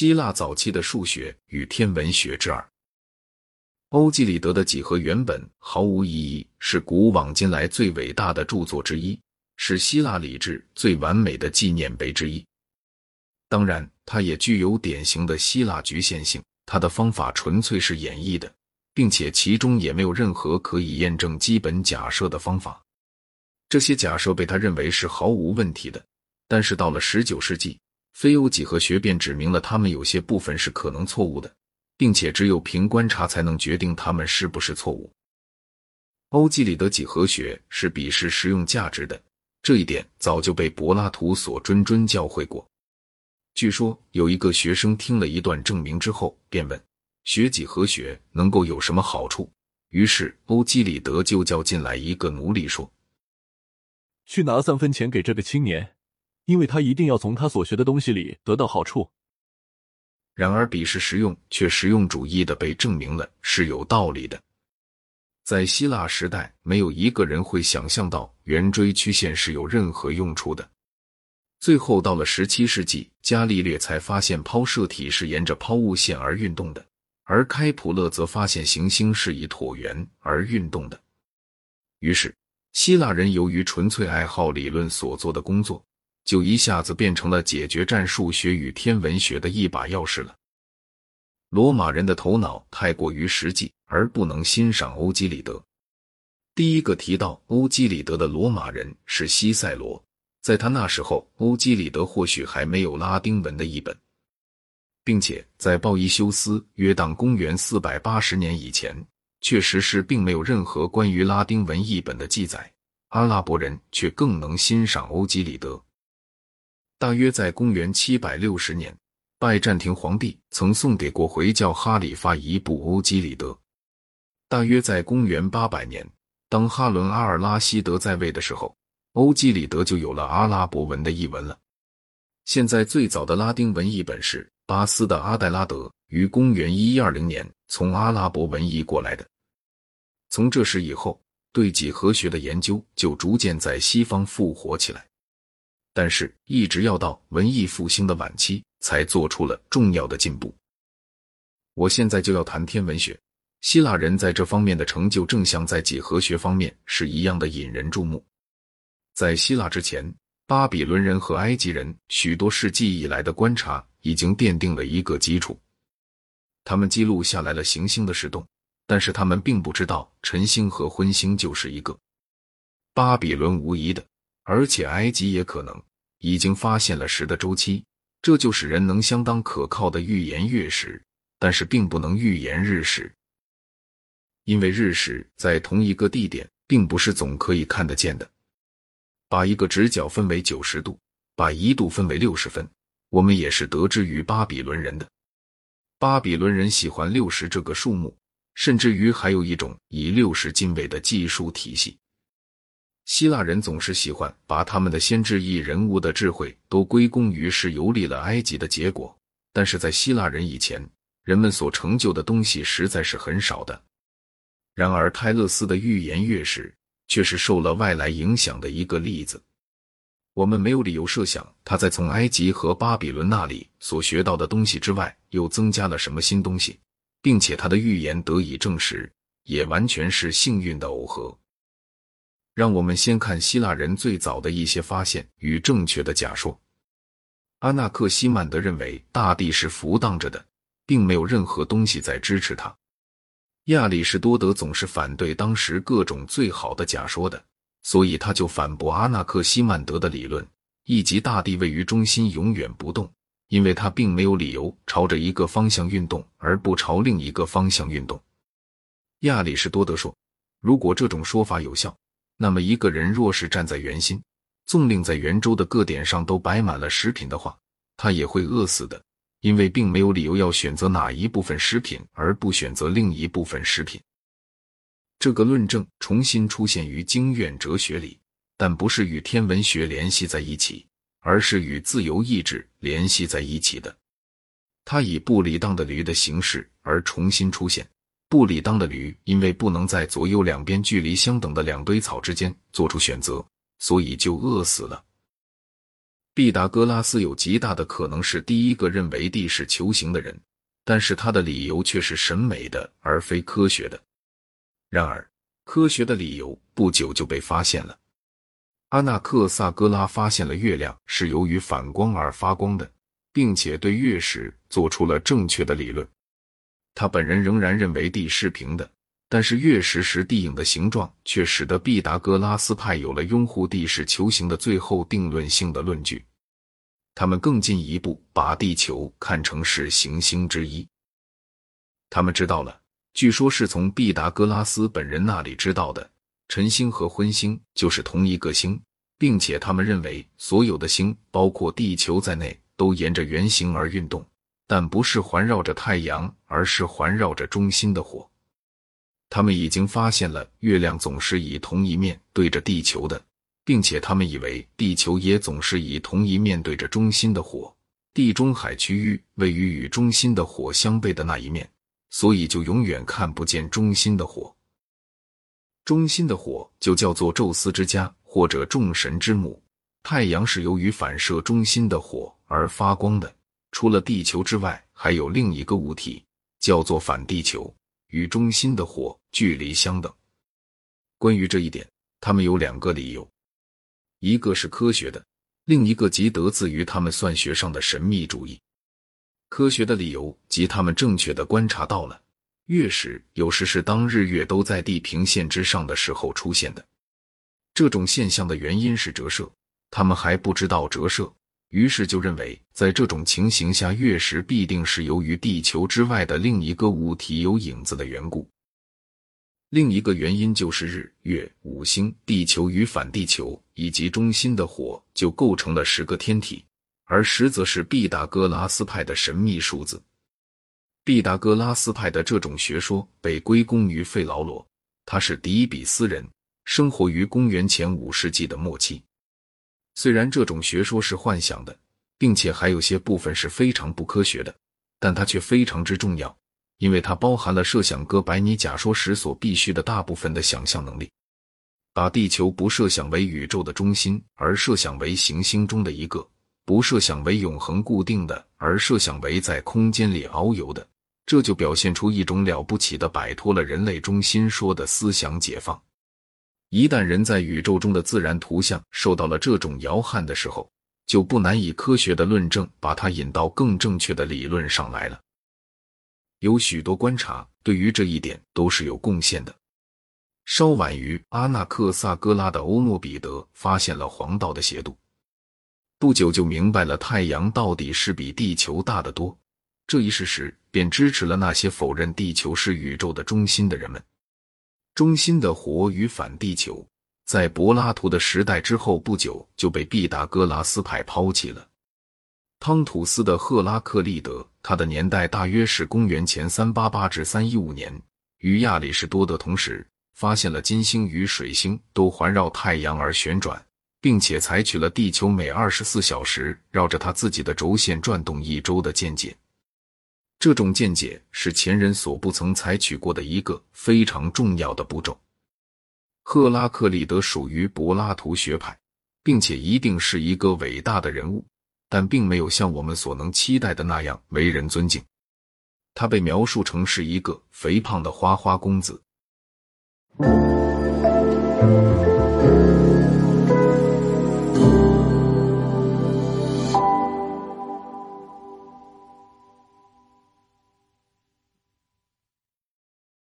希腊早期的数学与天文学之二。欧几里得的几何原本毫无意义是古往今来最伟大的著作之一，是希腊理智最完美的纪念碑之一。当然，它也具有典型的希腊局限性，它的方法纯粹是演绎的，并且其中也没有任何可以验证基本假设的方法。这些假设被他认为是毫无问题的，但是到了十九世纪，非欧几何学便指明了他们有些部分是可能错误的。并且只有凭观察才能决定它们是不是错误。欧几里得几何学是鄙视实用价值的，这一点早就被柏拉图所谆谆教诲过。据说有一个学生听了一段证明之后，便问：学几何学能够有什么好处？于是欧几里得就叫进来一个奴隶说：“去拿三分钱给这个青年，因为他一定要从他所学的东西里得到好处。”然而，鄙视实用却实用主义的被证明了是有道理的。在希腊时代，没有一个人会想象到圆锥曲线是有任何用处的。最后到了十七世纪，伽利略才发现抛射体是沿着抛物线而运动的，而开普勒则发现行星是以椭圆而运动的。于是，希腊人由于纯粹爱好理论所做的工作。就一下子变成了解决战数学与天文学的一把钥匙了。罗马人的头脑太过于实际，而不能欣赏欧几里得。第一个提到欧几里得的罗马人是西塞罗，在他那时候，欧几里得或许还没有拉丁文的译本，并且在鲍伊修斯约当公元四百八十年以前，确实是并没有任何关于拉丁文译本的记载。阿拉伯人却更能欣赏欧几里得。大约在公元七百六十年，拜占庭皇帝曾送给过回教哈里发一部《欧几里得》。大约在公元八百年，当哈伦阿尔拉希德在位的时候，《欧几里得》就有了阿拉伯文的译文了。现在最早的拉丁文译本是巴斯的阿黛拉德于公元一一二零年从阿拉伯文译过来的。从这时以后，对几何学的研究就逐渐在西方复活起来。但是，一直要到文艺复兴的晚期，才做出了重要的进步。我现在就要谈天文学。希腊人在这方面的成就，正像在几何学方面是一样的引人注目。在希腊之前，巴比伦人和埃及人许多世纪以来的观察已经奠定了一个基础。他们记录下来了行星的时动，但是他们并不知道晨星和昏星就是一个。巴比伦无疑的。而且埃及也可能已经发现了时的周期，这就使人能相当可靠的预言月食，但是并不能预言日食，因为日食在同一个地点并不是总可以看得见的。把一个直角分为九十度，把一度分为六十分，我们也是得知于巴比伦人的。巴比伦人喜欢六十这个数目，甚至于还有一种以六十进位的计数体系。希腊人总是喜欢把他们的先知艺人物的智慧都归功于是游历了埃及的结果，但是在希腊人以前，人们所成就的东西实在是很少的。然而，泰勒斯的预言月食却是受了外来影响的一个例子。我们没有理由设想他在从埃及和巴比伦那里所学到的东西之外又增加了什么新东西，并且他的预言得以证实，也完全是幸运的耦合。让我们先看希腊人最早的一些发现与正确的假说。阿纳克西曼德认为大地是浮荡着的，并没有任何东西在支持它。亚里士多德总是反对当时各种最好的假说的，所以他就反驳阿纳克西曼德的理论，以及大地位于中心永远不动，因为它并没有理由朝着一个方向运动而不朝另一个方向运动。亚里士多德说，如果这种说法有效。那么，一个人若是站在圆心，纵令在圆周的各点上都摆满了食品的话，他也会饿死的，因为并没有理由要选择哪一部分食品而不选择另一部分食品。这个论证重新出现于经院哲学里，但不是与天文学联系在一起，而是与自由意志联系在一起的。它以不理当的驴的形式而重新出现。布里当的驴因为不能在左右两边距离相等的两堆草之间做出选择，所以就饿死了。毕达哥拉斯有极大的可能是第一个认为地是球形的人，但是他的理由却是审美的而非科学的。然而，科学的理由不久就被发现了。阿纳克萨格拉发现了月亮是由于反光而发光的，并且对月食做出了正确的理论。他本人仍然认为地是平的，但是月食时地影的形状却使得毕达哥拉斯派有了拥护地是球形的最后定论性的论据。他们更进一步把地球看成是行星之一。他们知道了，据说是从毕达哥拉斯本人那里知道的。晨星和昏星就是同一个星，并且他们认为所有的星，包括地球在内，都沿着圆形而运动，但不是环绕着太阳，而是环绕着中心的火。他们已经发现了月亮总是以同一面对着地球的，并且他们以为地球也总是以同一面对着中心的火。地中海区域位于与中心的火相背的那一面，所以就永远看不见中心的火。中心的火就叫做宙斯之家或者众神之母。太阳是由于反射中心的火而发光的。除了地球之外，还有另一个物体叫做反地球，与中心的火距离相等。关于这一点，他们有两个理由：一个是科学的，另一个即得自于他们算学上的神秘主义。科学的理由即他们正确的观察到了。月食有时是当日月都在地平线之上的时候出现的。这种现象的原因是折射，他们还不知道折射，于是就认为在这种情形下，月食必定是由于地球之外的另一个物体有影子的缘故。另一个原因就是日月五星、地球与反地球以及中心的火就构成了十个天体，而实则是毕达哥拉斯派的神秘数字。毕达哥拉斯派的这种学说被归功于费劳罗，他是底比斯人，生活于公元前五世纪的末期。虽然这种学说是幻想的，并且还有些部分是非常不科学的，但它却非常之重要，因为它包含了设想哥白尼假说时所必须的大部分的想象能力。把地球不设想为宇宙的中心，而设想为行星中的一个。不设想为永恒固定的，而设想为在空间里遨游的，这就表现出一种了不起的摆脱了人类中心说的思想解放。一旦人在宇宙中的自然图像受到了这种摇撼的时候，就不难以科学的论证把它引到更正确的理论上来了。有许多观察对于这一点都是有贡献的。稍晚于阿纳克萨哥拉的欧诺彼得发现了黄道的斜度。不久就明白了太阳到底是比地球大得多，这一事实便支持了那些否认地球是宇宙的中心的人们。中心的火与反地球，在柏拉图的时代之后不久就被毕达哥拉斯派抛弃了。汤吐斯的赫拉克利德，他的年代大约是公元前三八八至三一五年，与亚里士多德同时发现了金星与水星都环绕太阳而旋转。并且采取了地球每二十四小时绕着它自己的轴线转动一周的见解。这种见解是前人所不曾采取过的一个非常重要的步骤。赫拉克利德属于柏拉图学派，并且一定是一个伟大的人物，但并没有像我们所能期待的那样为人尊敬。他被描述成是一个肥胖的花花公子。